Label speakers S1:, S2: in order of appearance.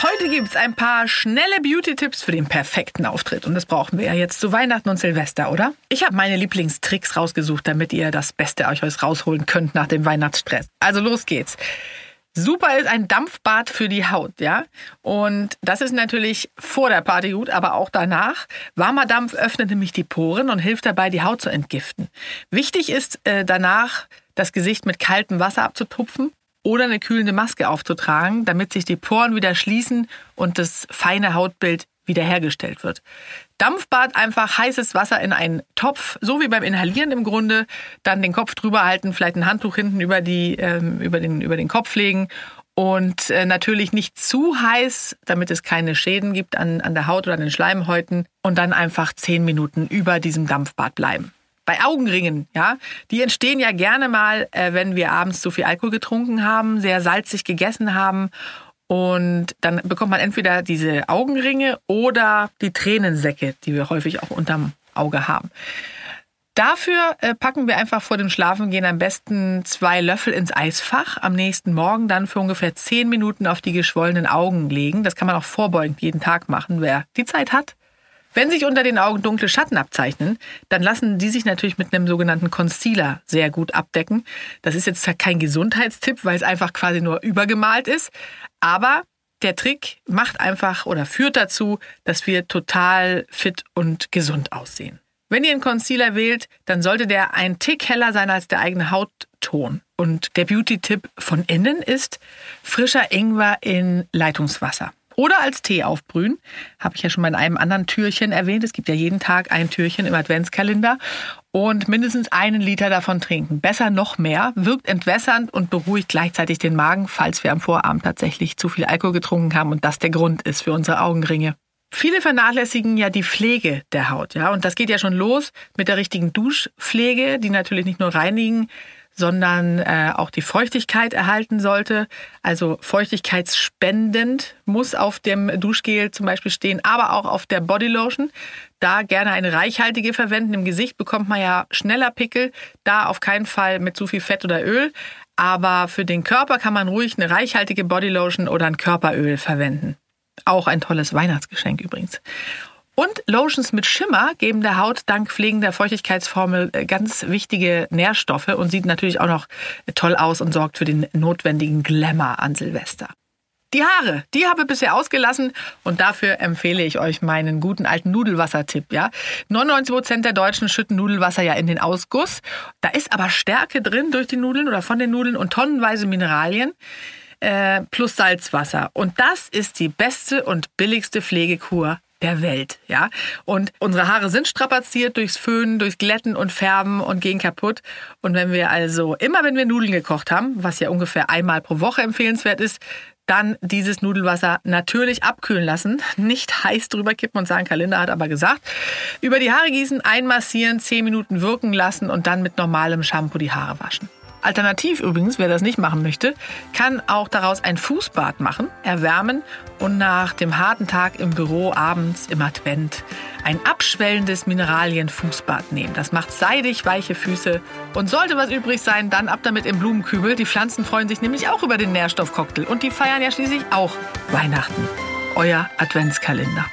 S1: Heute gibt es ein paar schnelle Beauty-Tipps für den perfekten Auftritt. Und das brauchen wir ja jetzt zu Weihnachten und Silvester, oder? Ich habe meine Lieblingstricks rausgesucht, damit ihr das Beste euch rausholen könnt nach dem Weihnachtsstress. Also los geht's. Super ist ein Dampfbad für die Haut, ja. Und das ist natürlich vor der Party gut, aber auch danach. Warmer Dampf öffnet nämlich die Poren und hilft dabei, die Haut zu entgiften. Wichtig ist äh, danach, das Gesicht mit kaltem Wasser abzutupfen oder eine kühlende Maske aufzutragen, damit sich die Poren wieder schließen und das feine Hautbild wiederhergestellt wird. Dampfbad einfach heißes Wasser in einen Topf, so wie beim Inhalieren im Grunde, dann den Kopf drüber halten, vielleicht ein Handtuch hinten über, die, ähm, über, den, über den Kopf legen. Und äh, natürlich nicht zu heiß, damit es keine Schäden gibt an, an der Haut oder an den Schleimhäuten. Und dann einfach zehn Minuten über diesem Dampfbad bleiben bei Augenringen, ja, die entstehen ja gerne mal, äh, wenn wir abends zu viel Alkohol getrunken haben, sehr salzig gegessen haben und dann bekommt man entweder diese Augenringe oder die Tränensäcke, die wir häufig auch unterm Auge haben. Dafür äh, packen wir einfach vor dem Schlafengehen am besten zwei Löffel ins Eisfach. Am nächsten Morgen dann für ungefähr zehn Minuten auf die geschwollenen Augen legen. Das kann man auch vorbeugend jeden Tag machen, wer die Zeit hat. Wenn sich unter den Augen dunkle Schatten abzeichnen, dann lassen die sich natürlich mit einem sogenannten Concealer sehr gut abdecken. Das ist jetzt kein Gesundheitstipp, weil es einfach quasi nur übergemalt ist. Aber der Trick macht einfach oder führt dazu, dass wir total fit und gesund aussehen. Wenn ihr einen Concealer wählt, dann sollte der ein Tick heller sein als der eigene Hautton. Und der Beauty-Tipp von innen ist frischer Ingwer in Leitungswasser oder als Tee aufbrühen. Habe ich ja schon mal in einem anderen Türchen erwähnt. Es gibt ja jeden Tag ein Türchen im Adventskalender. Und mindestens einen Liter davon trinken. Besser noch mehr, wirkt entwässernd und beruhigt gleichzeitig den Magen, falls wir am Vorabend tatsächlich zu viel Alkohol getrunken haben und das der Grund ist für unsere Augenringe. Viele vernachlässigen ja die Pflege der Haut, ja, und das geht ja schon los mit der richtigen Duschpflege, die natürlich nicht nur reinigen, sondern äh, auch die Feuchtigkeit erhalten sollte. Also feuchtigkeitsspendend muss auf dem Duschgel zum Beispiel stehen, aber auch auf der Bodylotion. Da gerne eine reichhaltige verwenden. Im Gesicht bekommt man ja schneller Pickel. Da auf keinen Fall mit zu viel Fett oder Öl. Aber für den Körper kann man ruhig eine reichhaltige Bodylotion oder ein Körperöl verwenden. Auch ein tolles Weihnachtsgeschenk übrigens. Und Lotions mit Schimmer geben der Haut dank pflegender Feuchtigkeitsformel äh, ganz wichtige Nährstoffe und sieht natürlich auch noch toll aus und sorgt für den notwendigen Glamour an Silvester. Die Haare, die habe ich bisher ausgelassen und dafür empfehle ich euch meinen guten alten Nudelwasser-Tipp. Ja? 99 Prozent der Deutschen schütten Nudelwasser ja in den Ausguss. Da ist aber Stärke drin durch die Nudeln oder von den Nudeln und tonnenweise Mineralien äh, plus Salzwasser. Und das ist die beste und billigste Pflegekur der Welt, ja. Und unsere Haare sind strapaziert durchs Föhnen, durchs Glätten und Färben und gehen kaputt. Und wenn wir also immer, wenn wir Nudeln gekocht haben, was ja ungefähr einmal pro Woche empfehlenswert ist, dann dieses Nudelwasser natürlich abkühlen lassen, nicht heiß drüber kippen und sagen, Kalender hat aber gesagt, über die Haare gießen, einmassieren, zehn Minuten wirken lassen und dann mit normalem Shampoo die Haare waschen. Alternativ übrigens, wer das nicht machen möchte, kann auch daraus ein Fußbad machen, erwärmen und nach dem harten Tag im Büro abends im Advent ein abschwellendes Mineralienfußbad nehmen. Das macht seidig weiche Füße und sollte was übrig sein, dann ab damit im Blumenkübel. Die Pflanzen freuen sich nämlich auch über den Nährstoffcocktail und die feiern ja schließlich auch Weihnachten. Euer Adventskalender.